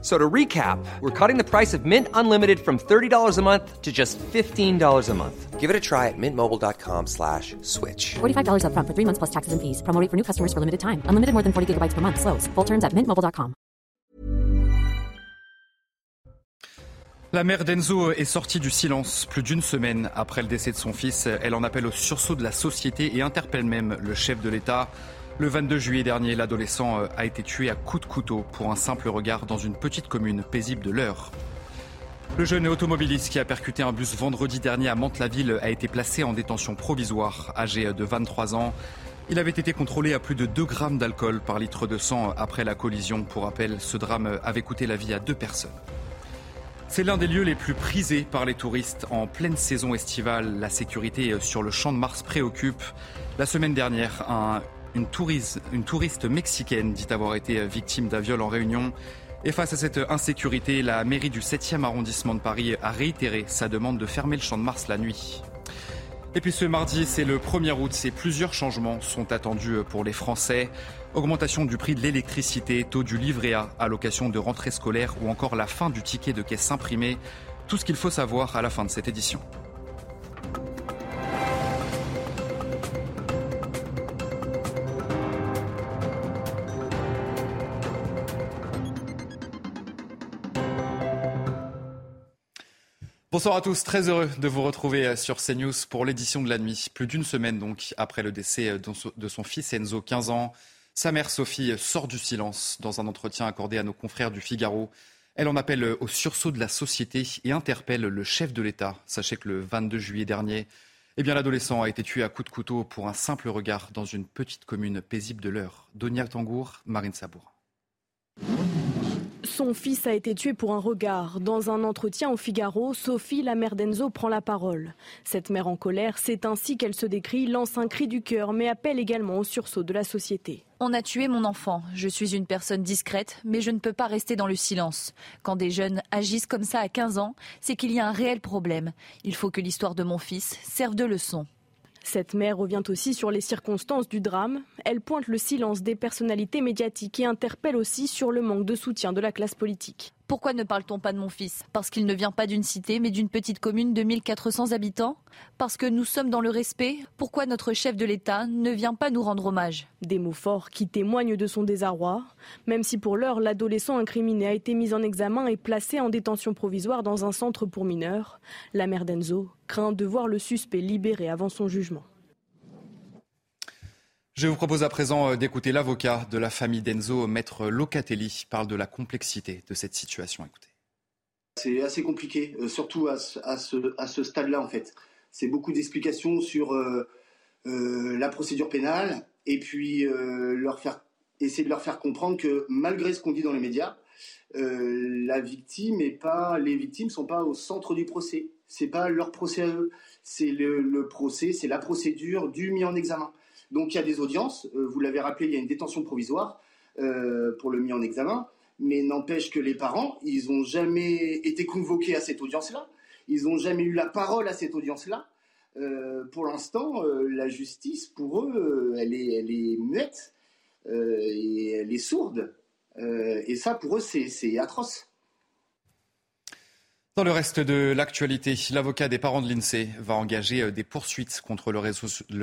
So to recap, we're cutting the price of Mint Unlimited from $30 a month to just $15 a month. Give it a try at mintmobile.com slash switch. $45 upfront for three months plus taxes and fees. Promo rate for new customers for limited time. Unlimited more than 40 gigabytes per month. Slows. Full terms at mintmobile.com. La mère d'Enzo est sortie du silence plus d'une semaine après le décès de son fils. Elle en appelle au sursaut de la société et interpelle même le chef de l'État. Le 22 juillet dernier, l'adolescent a été tué à coups de couteau pour un simple regard dans une petite commune paisible de l'Eure. Le jeune automobiliste qui a percuté un bus vendredi dernier à Mantes-la-Ville a été placé en détention provisoire, âgé de 23 ans. Il avait été contrôlé à plus de 2 grammes d'alcool par litre de sang après la collision. Pour rappel, ce drame avait coûté la vie à deux personnes. C'est l'un des lieux les plus prisés par les touristes en pleine saison estivale. La sécurité sur le champ de Mars préoccupe. La semaine dernière, un- une, touriste, mexicaine dit avoir été victime d'un viol en réunion. Et face à cette insécurité, la mairie du 7e arrondissement de Paris a réitéré sa demande de fermer le champ de Mars la nuit. Et puis ce mardi, c'est le 1er août et plusieurs changements sont attendus pour les Français. Augmentation du prix de l'électricité, taux du livret A, allocation de rentrée scolaire ou encore la fin du ticket de caisse imprimé. Tout ce qu'il faut savoir à la fin de cette édition. Bonsoir à tous, très heureux de vous retrouver sur CNews pour l'édition de la nuit. Plus d'une semaine donc après le décès de son fils Enzo, 15 ans, sa mère Sophie sort du silence dans un entretien accordé à nos confrères du Figaro. Elle en appelle au sursaut de la société et interpelle le chef de l'État. Sachez que le 22 juillet dernier, eh bien, l'adolescent a été tué à coups de couteau pour un simple regard dans une petite commune paisible de l'Eure. Donia Tangour, Marine Sabour. Son fils a été tué pour un regard. Dans un entretien au Figaro, Sophie, la mère d'Enzo, prend la parole. Cette mère en colère, c'est ainsi qu'elle se décrit, lance un cri du cœur, mais appelle également au sursaut de la société. On a tué mon enfant. Je suis une personne discrète, mais je ne peux pas rester dans le silence. Quand des jeunes agissent comme ça à 15 ans, c'est qu'il y a un réel problème. Il faut que l'histoire de mon fils serve de leçon. Cette mère revient aussi sur les circonstances du drame. Elle pointe le silence des personnalités médiatiques et interpelle aussi sur le manque de soutien de la classe politique. Pourquoi ne parle-t-on pas de mon fils? Parce qu'il ne vient pas d'une cité, mais d'une petite commune de 1400 habitants? Parce que nous sommes dans le respect? Pourquoi notre chef de l'État ne vient pas nous rendre hommage? Des mots forts qui témoignent de son désarroi, même si pour l'heure l'adolescent incriminé a été mis en examen et placé en détention provisoire dans un centre pour mineurs. La mère d'Enzo craint de voir le suspect libéré avant son jugement. Je vous propose à présent d'écouter l'avocat de la famille d'Enzo, maître Locatelli, parle de la complexité de cette situation. Écoutez. C'est assez compliqué, euh, surtout à ce, stade-là en fait. C'est beaucoup d'explications sur euh, euh, la procédure pénale et puis essayer de leur faire comprendre que malgré ce qu'on dit dans les médias, la victime et pas les victimes sont pas au centre du procès. C'est pas leur procès c'est le procès, c'est la procédure du mis en examen. Donc il y a des audiences, euh, vous l'avez rappelé, il y a une détention provisoire euh, pour le mis en examen, mais n'empêche que les parents, ils n'ont jamais été convoqués à cette audience-là, ils n'ont jamais eu la parole à cette audience-là. Euh, pour l'instant, la justice, pour eux, elle, est, elle est muette et elle est sourde. et ça, pour eux, c'est atroce. Dans le reste de l'actualité, l'avocat des parents de l'INSEE va engager des poursuites contre le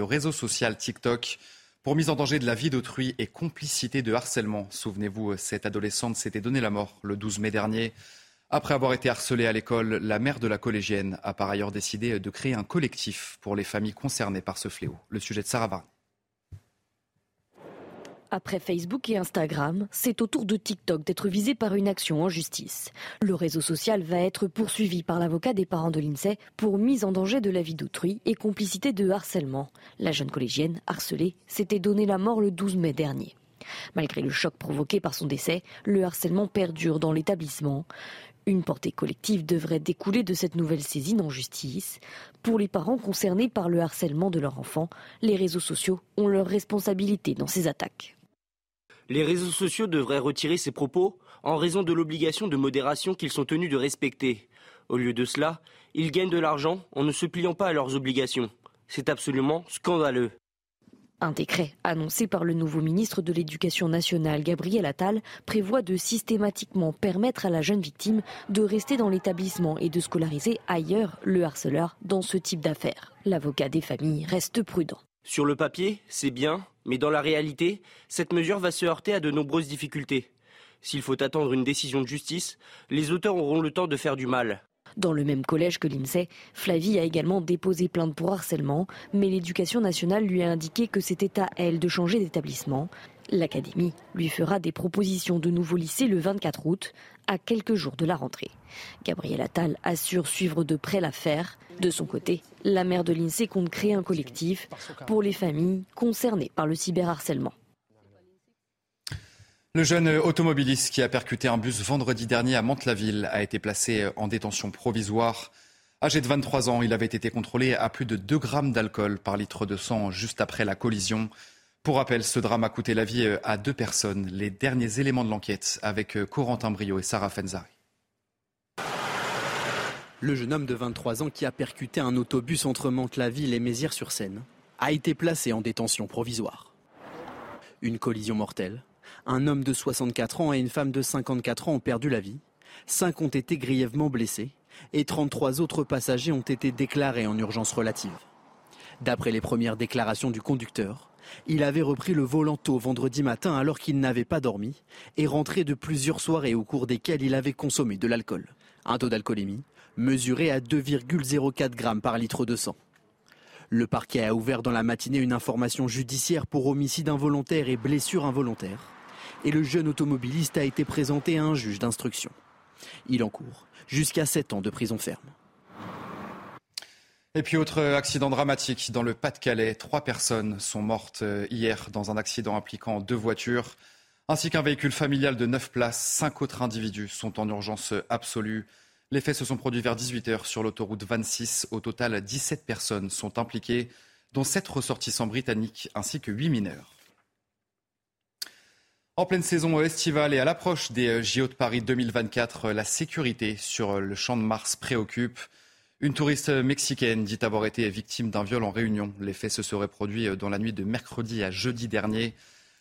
réseau, social TikTok pour mise en danger de la vie d'autrui et complicité de harcèlement. Souvenez-vous, cette adolescente s'était donné la mort le 12 mai dernier. Après avoir été harcelée à l'école, la mère de la collégienne a par ailleurs décidé de créer un collectif pour les familles concernées par ce fléau. Le sujet de Sarah. Après Facebook et Instagram, c'est au tour de TikTok d'être visé par une action en justice. Le réseau social va être poursuivi par l'avocat des parents de l'INSEE pour mise en danger de la vie d'autrui et complicité de harcèlement. La jeune collégienne, harcelée, s'était donné la mort le 12 mai dernier. Malgré le choc provoqué par son décès, le harcèlement perdure dans l'établissement. Une portée collective devrait découler de cette nouvelle saisine en justice. Pour les parents concernés par le harcèlement de leur enfant, les réseaux sociaux ont leur responsabilité dans ces attaques. Les réseaux sociaux devraient retirer ces propos en raison de l'obligation de modération qu'ils sont tenus de respecter. Au lieu de cela, ils gagnent de l'argent en ne se pliant pas à leurs obligations. C'est absolument scandaleux. Un décret annoncé par le nouveau ministre de l'Éducation nationale, Gabriel Attal, prévoit de systématiquement permettre à la jeune victime de rester dans l'établissement et de scolariser ailleurs le harceleur dans ce type d'affaires. L'avocat des familles reste prudent. Sur le papier, c'est bien, mais dans la réalité, cette mesure va se heurter à de nombreuses difficultés. S'il faut attendre une décision de justice, les auteurs auront le temps de faire du mal. Dans le même collège que l'INSEE, Flavie a également déposé plainte pour harcèlement, mais l'éducation nationale lui a indiqué que c'était à elle de changer d'établissement. L'académie lui fera des propositions de nouveau lycée le 24 août, à quelques jours de la rentrée. Gabriel Attal assure suivre de près l'affaire. De son côté, la maire de l'INSEE compte créer un collectif pour les familles concernées par le cyberharcèlement. Le jeune automobiliste qui a percuté un bus vendredi dernier à Mantes-la-Ville a été placé en détention provisoire. Âgé de 23 ans, il avait été contrôlé à plus de 2 grammes d'alcool par litre de sang juste après la collision. Pour rappel, ce drame a coûté la vie à deux personnes. Les derniers éléments de l'enquête avec Corentin Brio et Sarah Fenzari. Le jeune homme de 23 ans qui a percuté un autobus entre Mantes-la-Ville et Mézières-sur-Seine a été placé en détention provisoire. Une collision mortelle un homme de 64 ans et une femme de 54 ans ont perdu la vie. Cinq ont été grièvement blessés et 33 autres passagers ont été déclarés en urgence relative. D'après les premières déclarations du conducteur, il avait repris le volant tôt vendredi matin alors qu'il n'avait pas dormi et rentré de plusieurs soirées au cours desquelles il avait consommé de l'alcool. Un taux d'alcoolémie mesuré à 2,04 grammes par litre de sang. Le parquet a ouvert dans la matinée une information judiciaire pour homicide involontaire et blessure involontaire et le jeune automobiliste a été présenté à un juge d'instruction. Il encourt jusqu'à 7 ans de prison ferme. Et puis autre accident dramatique dans le Pas-de-Calais. Trois personnes sont mortes euh, hier dans un accident impliquant deux voitures ainsi qu'un véhicule familial de 9 places. Cinq autres individus sont en urgence absolue. Les faits se sont produits vers 18h sur l'autoroute 26. Au total, 17 personnes sont impliquées, dont 7 ressortissants britanniques ainsi que 8 mineurs. En pleine saison estivale et à l'approche des euh, JO de Paris 2024, euh, la sécurité sur le champ de Mars préoccupe. Une touriste mexicaine dit avoir été victime d'un viol en réunion. Les faits se seraient produits dans la nuit de mercredi à jeudi dernier.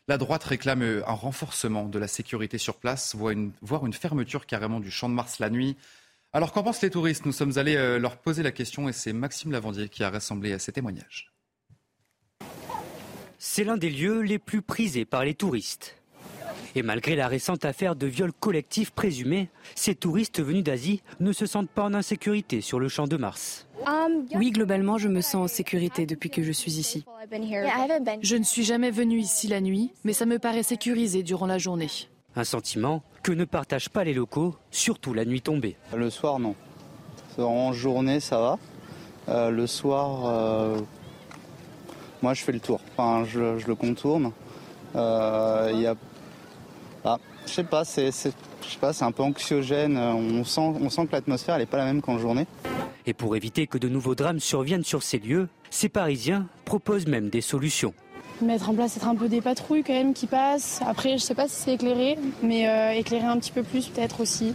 La droite réclame un renforcement de la sécurité sur place, voire une fermeture carrément du champ de Mars la nuit. Alors qu'en pensent les touristes? Nous sommes allés leur poser la question et c'est Maxime Lavandier qui a rassemblé ces témoignages. C'est l'un des lieux les plus prisés par les touristes. Et malgré la récente affaire de viol collectif présumé, ces touristes venus d'Asie ne se sentent pas en insécurité sur le champ de Mars. Oui, globalement, je me sens en sécurité depuis que je suis ici. Je ne suis jamais venu ici la nuit, mais ça me paraît sécurisé durant la journée. Un sentiment que ne partagent pas les locaux, surtout la nuit tombée. Le soir, non. En journée, ça va. Euh, le soir, euh, moi, je fais le tour. Enfin, je, le contourne. Euh, il y a je sais pas, c'est, c'est un peu anxiogène. On sent, on sent que l'atmosphère n'est pas la même qu'en journée. Et pour éviter que de nouveaux drames surviennent sur ces lieux, ces Parisiens proposent même des solutions. Mettre en place être un peu des patrouilles quand même qui passent. Après, je sais pas si c'est éclairé, mais euh, éclairer un petit peu plus peut-être aussi.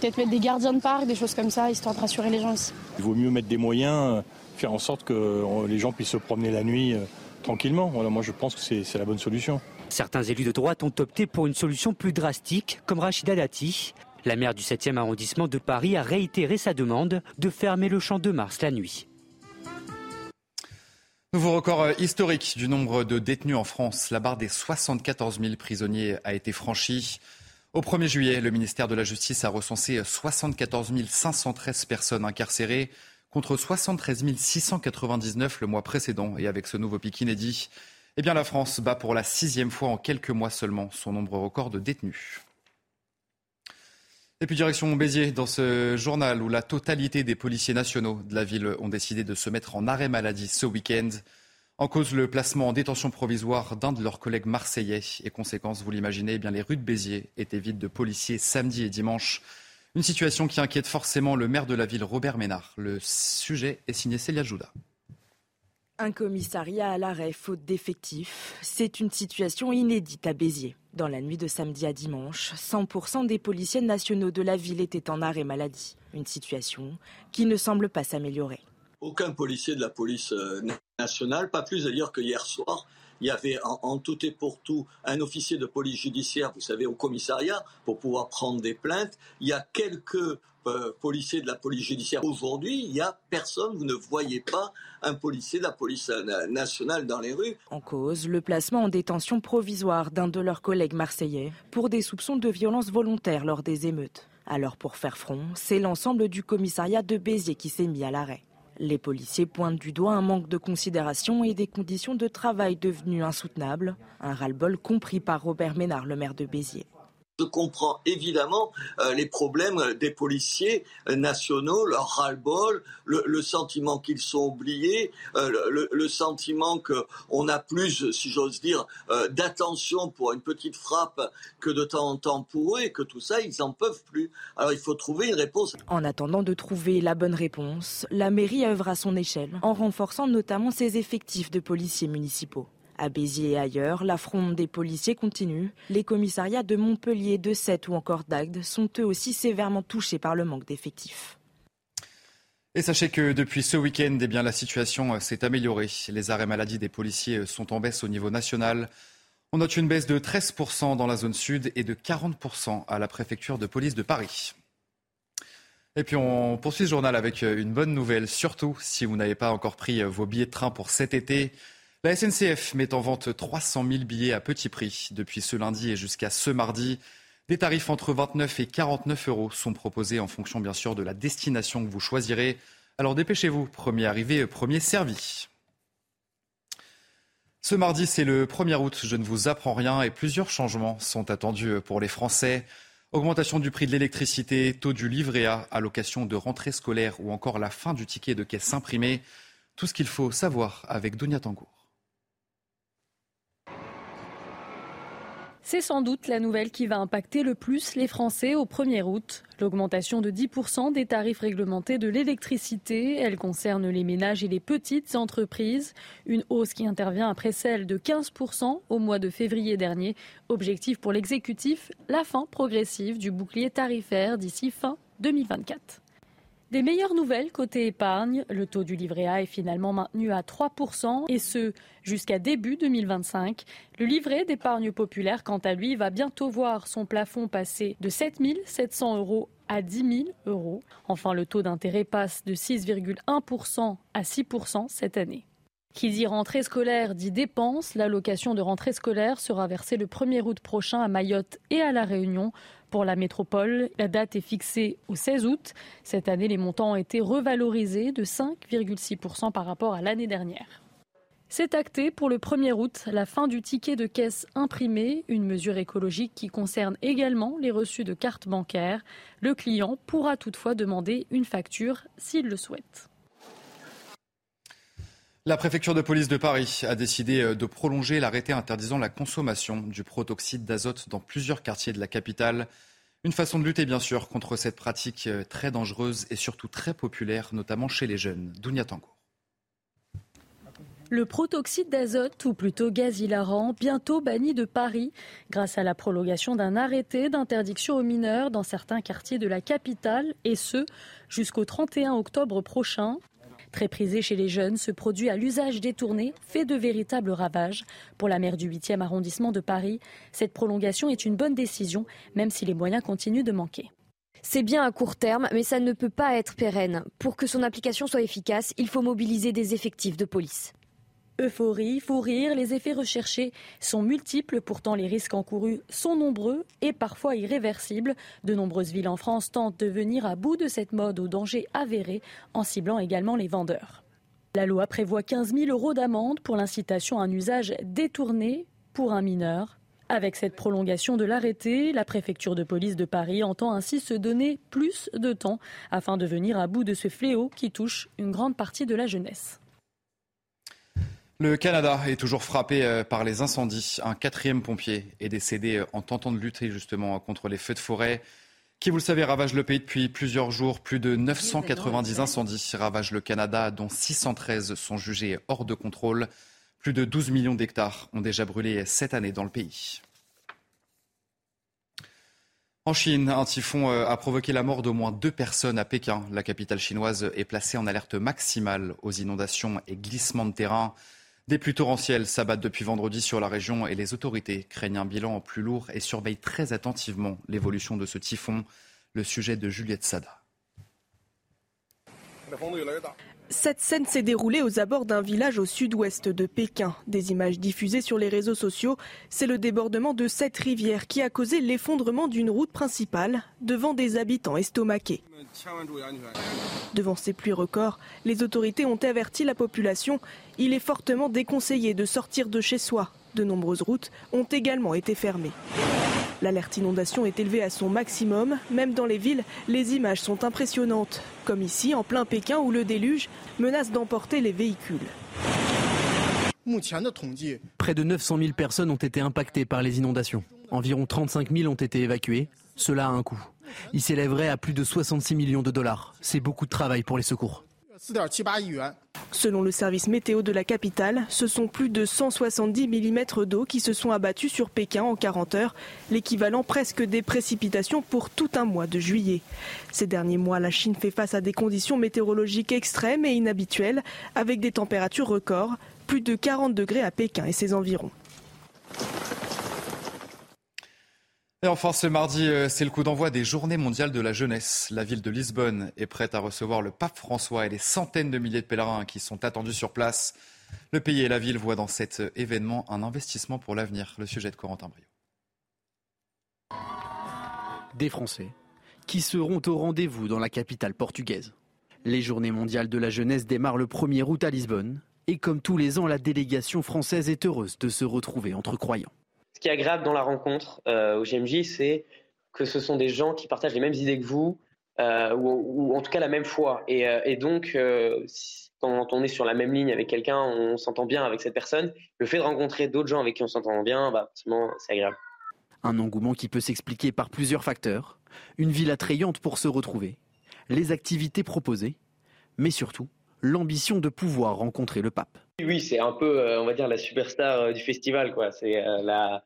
Peut-être mettre des gardiens de parc, des choses comme ça, histoire de rassurer les gens aussi. Il vaut mieux mettre des moyens, euh, faire en sorte que euh, les gens puissent se promener la nuit tranquillement. Voilà, moi je pense que c'est la bonne solution. Certains élus de droite ont opté pour une solution plus drastique, comme Rachida Dati. La maire du 7e arrondissement de Paris a réitéré sa demande de fermer le champ de Mars la nuit. Nouveau record euh, historique du nombre de détenus en France. La barre des 74 000 prisonniers a été franchie. Au 1er juillet, le ministère de la Justice a recensé 74 513 personnes incarcérées contre 73 699 le mois précédent. Et avec ce nouveau pic inédit, eh bien, la France bat pour la sixième fois en quelques mois seulement son nombre record de détenus. Et puis direction Béziers, dans ce journal où la totalité des policiers nationaux de la ville ont décidé de se mettre en arrêt maladie ce week-end. En cause le placement en détention provisoire d'un de leurs collègues marseillais. Et conséquence, vous l'imaginez, eh bien les rues de Béziers étaient vides de policiers samedi et dimanche. Une situation qui inquiète forcément le maire de la ville, Robert Ménard. Le sujet est signé Célia Jouda. Un commissariat à l'arrêt faute d'effectifs, c'est une situation inédite à Béziers. Dans la nuit de samedi à dimanche, 100% des policiers nationaux de la ville étaient en arrêt maladie. Une situation qui ne semble pas s'améliorer. Aucun policier de la police euh, nationale, pas plus d'ailleurs que hier soir, il y avait en, tout et pour tout un officier de police judiciaire, vous savez, au commissariat, pour pouvoir prendre des plaintes. Il y a quelques euh, policiers de la police judiciaire. Aujourd'hui, il n'y a personne, vous ne voyez pas un policier de la police nationale dans les rues. En cause, le placement en détention provisoire d'un de leurs collègues marseillais pour des soupçons de violence volontaire lors des émeutes. Alors pour faire front, c'est l'ensemble du commissariat de Béziers qui s'est mis à l'arrêt. Les policiers pointent du doigt un manque de considération et des conditions de travail devenues insoutenables, un ras-le-bol compris par Robert Ménard, le maire de Béziers. Je comprends évidemment euh, les problèmes des policiers euh, nationaux, leur ras-le-bol, le, sentiment qu'ils sont oubliés, euh, le, sentiment qu'on a plus, si j'ose dire, d'attention pour une petite frappe que de temps en temps pour eux et que tout ça, ils n'en peuvent plus. Alors il faut trouver une réponse. En attendant de trouver la bonne réponse, la mairie œuvre à son échelle, en renforçant notamment ses effectifs de policiers municipaux. À Béziers et ailleurs, la fronde des policiers continue. Les commissariats de Montpellier, de Sète ou encore d'Agde sont eux aussi sévèrement touchés par le manque d'effectifs. Et sachez que depuis ce week-end, eh la situation euh, s'est améliorée. Les arrêts maladie des policiers euh, sont en baisse au niveau national. On note une baisse de 13% dans la zone sud et de 40% à la préfecture de police de Paris. Et puis on poursuit ce journal avec euh, une bonne nouvelle, surtout si vous n'avez pas encore pris vos billets de train pour cet été. La SNCF met en vente 300 000 billets à petit prix depuis ce lundi et jusqu'à ce mardi. Des tarifs entre 29 et 49 euros sont proposés en fonction bien sûr de la destination que vous choisirez. Alors dépêchez-vous, premier arrivé, premier servi. Ce mardi, c'est le 1er août, je ne vous apprends rien et plusieurs changements sont attendus pour les Français. Augmentation du prix de l'électricité, taux du livret A, allocation de rentrée scolaire ou encore la fin du ticket de caisse imprimé. Tout ce qu'il faut savoir avec Dunia Tangour. C'est sans doute la nouvelle qui va impacter le plus les Français au 1er août. L'augmentation de 10% des tarifs réglementés de l'électricité, elle concerne les ménages et les petites entreprises. Une hausse qui intervient après celle de 15% au mois de février dernier. Objectif pour l'exécutif, la fin progressive du bouclier tarifaire d'ici fin 2024. Des meilleures nouvelles côté épargne, le taux du livret A est finalement maintenu à 3% et ce jusqu'à début 2025. Le livret d'épargne populaire, quant à lui, va bientôt voir son plafond passer de 7 700 euros à 10 000 euros. Enfin, le taux d'intérêt passe de 6,1% à 6% cette année. Qui dit rentrée scolaire dit dépenses. L'allocation de rentrée scolaire sera versée le 1er août prochain à Mayotte et à La Réunion. Pour la métropole, la date est fixée au 16 août. Cette année, les montants ont été revalorisés de 5,6% par rapport à l'année dernière. C'est acté pour le 1er août la fin du ticket de caisse imprimé, une mesure écologique qui concerne également les reçus de cartes bancaires. Le client pourra toutefois demander une facture s'il le souhaite. La préfecture de police de Paris a décidé euh, de prolonger l'arrêté interdisant la consommation du protoxyde d'azote dans plusieurs quartiers de la capitale. Une façon de lutter, bien sûr, contre cette pratique euh, très dangereuse et surtout très populaire, notamment chez les jeunes. Dounia Tango. Le protoxyde d'azote, ou plutôt gaz hilarant, bientôt banni de Paris grâce à la prolongation d'un arrêté d'interdiction aux mineurs dans certains quartiers de la capitale, et ce jusqu'au 31 octobre prochain. Très prisé chez les jeunes, ce produit à l'usage détourné fait de véritables ravages. Pour la maire du 8e arrondissement de Paris, cette prolongation est une bonne décision, même si les moyens continuent de manquer. C'est bien à court terme, mais ça ne peut pas être pérenne. Pour que son application soit efficace, il faut mobiliser des effectifs de police. Euphorie, fou rire, les effets recherchés sont multiples, pourtant les risques encourus sont nombreux et parfois irréversibles. De nombreuses villes en France tentent de venir à bout de cette mode au danger avéré en ciblant également les vendeurs. La loi prévoit 15 000 euros d'amende pour l'incitation à un usage détourné pour un mineur. Avec cette prolongation de l'arrêté, la préfecture de police de Paris entend ainsi se donner plus de temps afin de venir à bout de ce fléau qui touche une grande partie de la jeunesse. Le Canada est toujours frappé euh, par les incendies. Un quatrième pompier est décédé euh, en tentant de lutter justement contre les feux de forêt qui, vous le savez, ravage le pays depuis plusieurs jours. Plus de 990 incendies ravagent le Canada, dont 613 sont jugés hors de contrôle. Plus de 12 millions d'hectares ont déjà brûlé cette année dans le pays. En Chine, un typhon euh, a provoqué la mort d'au moins deux personnes à Pékin. La capitale chinoise est placée en alerte maximale aux inondations et glissements de terrain. Des pluies torrentielles s'abattent depuis vendredi sur la région et les autorités craignent un bilan plus lourd et surveillent très attentivement l'évolution de ce typhon. Le sujet de Juliette Sada. Cette scène s'est déroulée aux abords d'un village au sud-ouest de Pékin. Des images diffusées sur les réseaux sociaux, c'est le débordement de cette rivière qui a causé l'effondrement d'une route principale devant des habitants estomaqués. Devant ces pluies records, les autorités ont averti la population. Il est fortement déconseillé de sortir de chez soi. De nombreuses routes ont également été fermées. L'alerte inondation est élevée à son maximum. Même dans les villes, les images sont impressionnantes. Comme ici, en plein Pékin, où le déluge menace d'emporter les véhicules. Près de 900 000 personnes ont été impactées par les inondations. Environ 35 000 ont été évacuées. Cela a un coût. Il s'élèverait à plus de 66 millions de dollars. C'est beaucoup de travail pour les secours. Selon le service météo de la capitale, ce sont plus de 170 mm d'eau qui se sont abattus sur Pékin en 40 heures, l'équivalent presque des précipitations pour tout un mois de juillet. Ces derniers mois, la Chine fait face à des conditions météorologiques extrêmes et inhabituelles, avec des températures records, plus de 40 degrés à Pékin et ses environs. Et enfin, ce mardi, euh, c'est le coup d'envoi des Journées mondiales de la jeunesse. La ville de Lisbonne est prête à recevoir le pape François et les centaines de milliers de pèlerins qui sont attendus sur place. Le pays et la ville voient dans cet événement un investissement pour l'avenir. Le sujet de Corentin Brio. Des Français qui seront au rendez-vous dans la capitale portugaise. Les Journées mondiales de la jeunesse démarrent le 1er août à Lisbonne. Et comme tous les ans, la délégation française est heureuse de se retrouver entre croyants qui est agréable dans la rencontre euh, au GMJ, c'est que ce sont des gens qui partagent les mêmes idées que vous, euh, ou, en tout cas la même foi. Et, euh, donc, quand on est sur la même ligne avec quelqu'un, on s'entend bien avec cette personne. Le fait de rencontrer d'autres gens avec qui on s'entend bien, bah, c'est agréable. Un engouement qui peut s'expliquer par plusieurs facteurs. Une ville attrayante pour se retrouver, les activités proposées, mais surtout l'ambition de pouvoir rencontrer le pape. Oui, c'est un peu, on va dire, la superstar du festival. quoi. C'est la,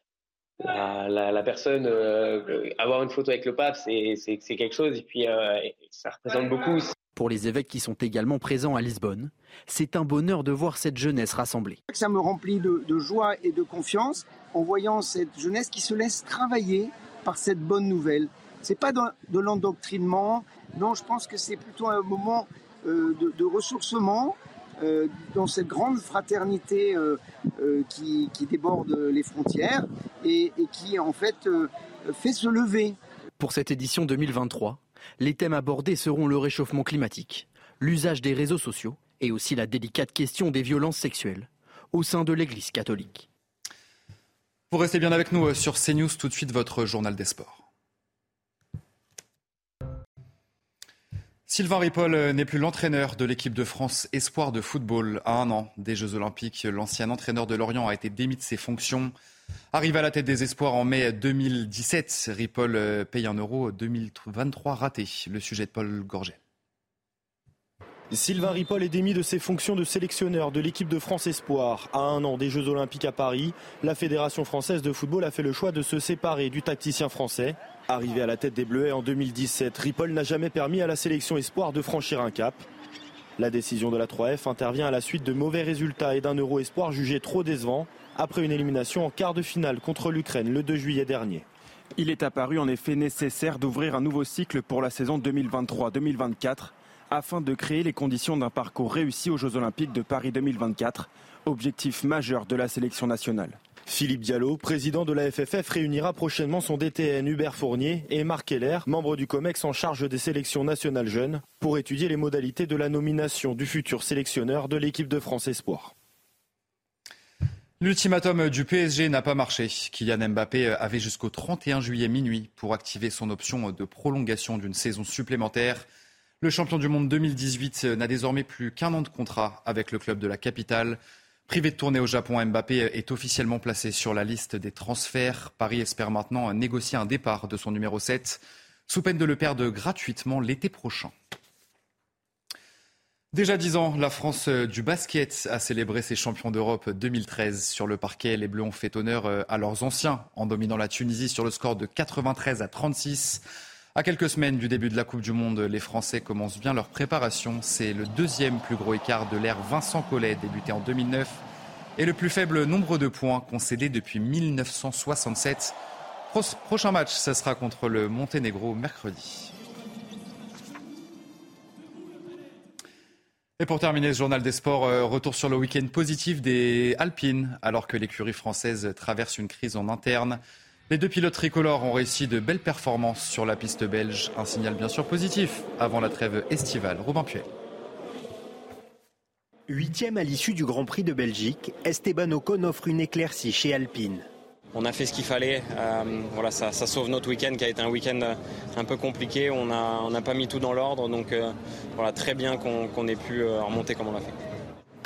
la, personne, euh, avoir une photo avec le pape, c'est quelque chose, et puis euh, ça représente beaucoup. Pour les évêques qui sont également présents à Lisbonne, c'est un bonheur de voir cette jeunesse rassemblée. Ça me remplit de, joie et de confiance en voyant cette jeunesse qui se laisse travailler par cette bonne nouvelle. C'est pas de, l'endoctrinement, non, je pense que c'est plutôt un moment euh, de ressourcement, euh, dans cette grande fraternité euh, euh, qui, déborde les frontières et, qui en fait fait se lever. Pour cette édition 2023, les thèmes abordés seront le réchauffement climatique, l'usage des réseaux sociaux et aussi la délicate question des violences sexuelles au sein de l'Église catholique. Vous restez bien avec nous sur CNews, tout de suite votre journal des sports. Sylvain Ripoll euh, n'est plus l'entraîneur de l'équipe de France Espoir de football. À un an des Jeux Olympiques, l'ancien entraîneur de Lorient a été démis de ses fonctions. Arrivé à la tête des Espoirs en mai 2017, Ripoll euh, paye un euro 2023 raté. Le sujet de Paul Gorget. Sylvain Ripoll est démis de ses fonctions de sélectionneur de l'équipe de France Espoir. À un an des Jeux Olympiques à Paris, la Fédération française de football a fait le choix de se séparer du tacticien français. Arrivé à la tête des Bleuets en 2017, Ripoll n'a jamais permis à la sélection espoir de franchir un cap. La décision de la 3F intervient à la suite de mauvais résultats et d'un euro espoir jugé trop décevant après une élimination en quart de finale contre l'Ukraine le 2 juillet dernier. Il est apparu en effet nécessaire d'ouvrir un nouveau cycle pour la saison 2023-2024 afin de créer les conditions d'un parcours réussi aux Jeux Olympiques de Paris 2024, objectif majeur de la sélection nationale. Philippe Diallo, président de la FFF, réunira prochainement son DTN Hubert Fournier et Marc Keller, membre du COMEX en charge des sélections nationales jeunes, pour étudier les modalités de la nomination du futur sélectionneur de l'équipe de France Espoir. L'ultimatum du PSG n'a pas marché. Kylian Mbappé avait jusqu'au 31 juillet minuit pour activer son option de prolongation d'une saison supplémentaire. Le champion du monde 2018 n'a désormais plus qu'un an de contrat avec le club de la capitale. Privé de tournée au Japon, Mbappé est officiellement placé sur la liste des transferts. Paris espère maintenant négocier un départ de son numéro 7. sous peine de le perdre gratuitement l'été prochain. Déjà dix ans, la France du basket a célébré ses champions d'Europe 2013. Sur le parquet, les Bleus ont fait honneur à leurs anciens en dominant la Tunisie sur le score de 93 à 36. À quelques semaines du début de la Coupe du Monde, les Français commencent bien leur préparation. C'est le deuxième plus gros écart de l'ère Vincent Collet, débuté en 2009, et le plus faible nombre de points concédés depuis 1967. Prochain match, ce sera contre le Monténégro mercredi. Et pour terminer ce journal des sports, euh, retour sur le week-end positif des Alpines, alors que l'écurie française traverse une crise en interne. Les deux pilotes tricolores ont réussi de belles performances sur la piste belge. Un signal bien sûr positif avant la trêve estivale. Robin Puel. Huitième à l'issue du Grand Prix de Belgique, Esteban Ocon offre une éclaircie chez Alpine. On a fait ce qu'il fallait. Euh, voilà, ça, sauve notre week-end qui a été un week-end euh, un peu compliqué. On n'a pas mis tout dans l'ordre. Donc euh, voilà, très bien qu'on ait pu remonter comme on l'a fait.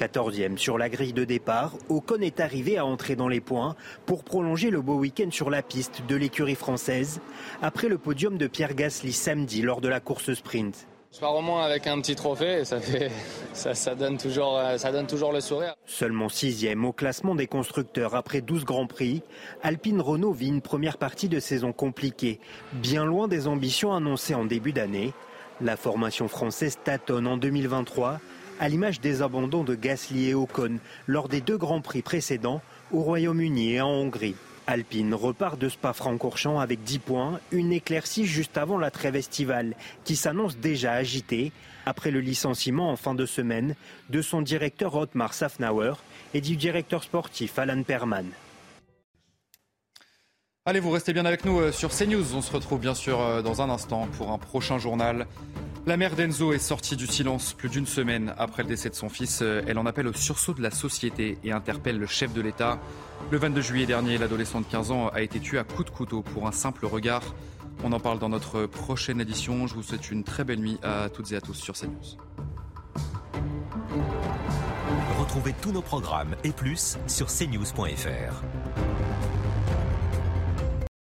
14e sur la grille de départ, Ocon est arrivé à entrer dans les points pour prolonger le beau week-end sur la piste de l'écurie française après le podium de Pierre Gasly samedi lors de la course sprint. Je pars au moins avec un petit trophée ça, fait, ça, donne toujours, ça donne toujours le sourire. Seulement sixième au classement des constructeurs après 12 grands prix, Alpine Renault vit une première partie de saison compliquée, bien loin des ambitions annoncées en début d'année. La formation française tâtonne en 2023, à l'image des abandons de Gasly et Ocon lors des deux grands prix précédents au Royaume-Uni et en Hongrie. Alpine repart de Spa-Francorchamps avec 10 points, une éclaircie juste avant la trêve estivale qui s'annonce déjà agitée après le licenciement en fin de semaine de son directeur Otmar Safnauer et du directeur sportif Alan Perman. Allez, vous restez bien avec nous euh, sur CNews. On se retrouve bien sûr euh, dans un instant pour un prochain journal. La mère d'Enzo est sortie du silence plus d'une semaine après le décès de son fils. Elle en appelle au sursaut de la société et interpelle le chef de l'État. Le 22 juillet dernier, l'adolescent de 15 ans a été tué à coups de couteau pour un simple regard. On en parle dans notre prochaine édition. Je vous souhaite une très belle nuit à toutes et à tous sur CNews. Retrouvez tous nos programmes et plus sur cnews.fr.